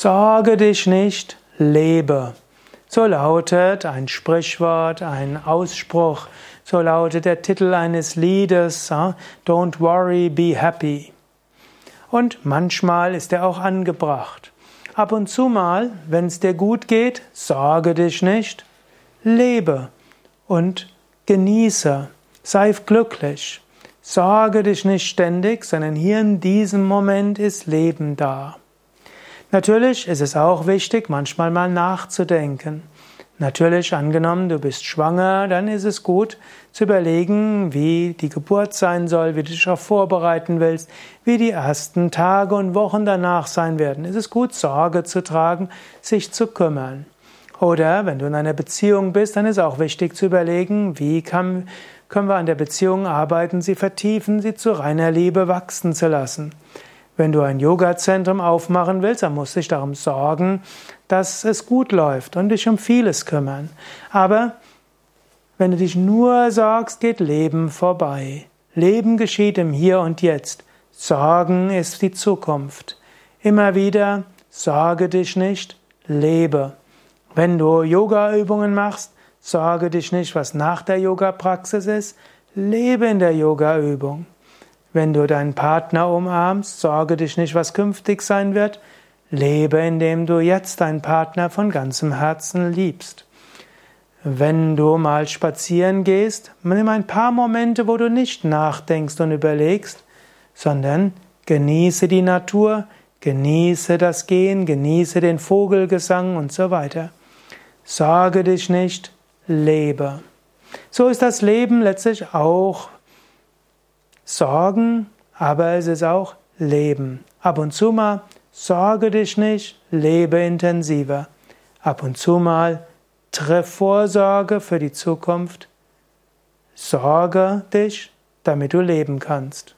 Sorge dich nicht, lebe. So lautet ein Sprichwort, ein Ausspruch, so lautet der Titel eines Liedes, Don't worry, be happy. Und manchmal ist er auch angebracht. Ab und zu mal, wenn es dir gut geht, sorge dich nicht, lebe und genieße, sei glücklich. Sorge dich nicht ständig, sondern hier in diesem Moment ist Leben da. Natürlich ist es auch wichtig, manchmal mal nachzudenken. Natürlich, angenommen, du bist schwanger, dann ist es gut zu überlegen, wie die Geburt sein soll, wie du dich darauf vorbereiten willst, wie die ersten Tage und Wochen danach sein werden. Es ist gut, Sorge zu tragen, sich zu kümmern. Oder wenn du in einer Beziehung bist, dann ist auch wichtig zu überlegen, wie kann, können wir an der Beziehung arbeiten, sie vertiefen, sie zu reiner Liebe wachsen zu lassen. Wenn du ein Yoga-Zentrum aufmachen willst, dann musst du dich darum sorgen, dass es gut läuft und dich um vieles kümmern. Aber wenn du dich nur sorgst, geht Leben vorbei. Leben geschieht im Hier und Jetzt. Sorgen ist die Zukunft. Immer wieder, sorge dich nicht, lebe. Wenn du Yoga-Übungen machst, sorge dich nicht, was nach der Yoga-Praxis ist, lebe in der Yoga-Übung. Wenn du deinen Partner umarmst, sorge dich nicht, was künftig sein wird. Lebe, indem du jetzt deinen Partner von ganzem Herzen liebst. Wenn du mal spazieren gehst, nimm ein paar Momente, wo du nicht nachdenkst und überlegst, sondern genieße die Natur, genieße das Gehen, genieße den Vogelgesang und so weiter. Sorge dich nicht, lebe. So ist das Leben letztlich auch Sorgen, aber es ist auch Leben. Ab und zu mal sorge dich nicht, lebe intensiver. Ab und zu mal triff Vorsorge für die Zukunft. Sorge dich, damit du leben kannst.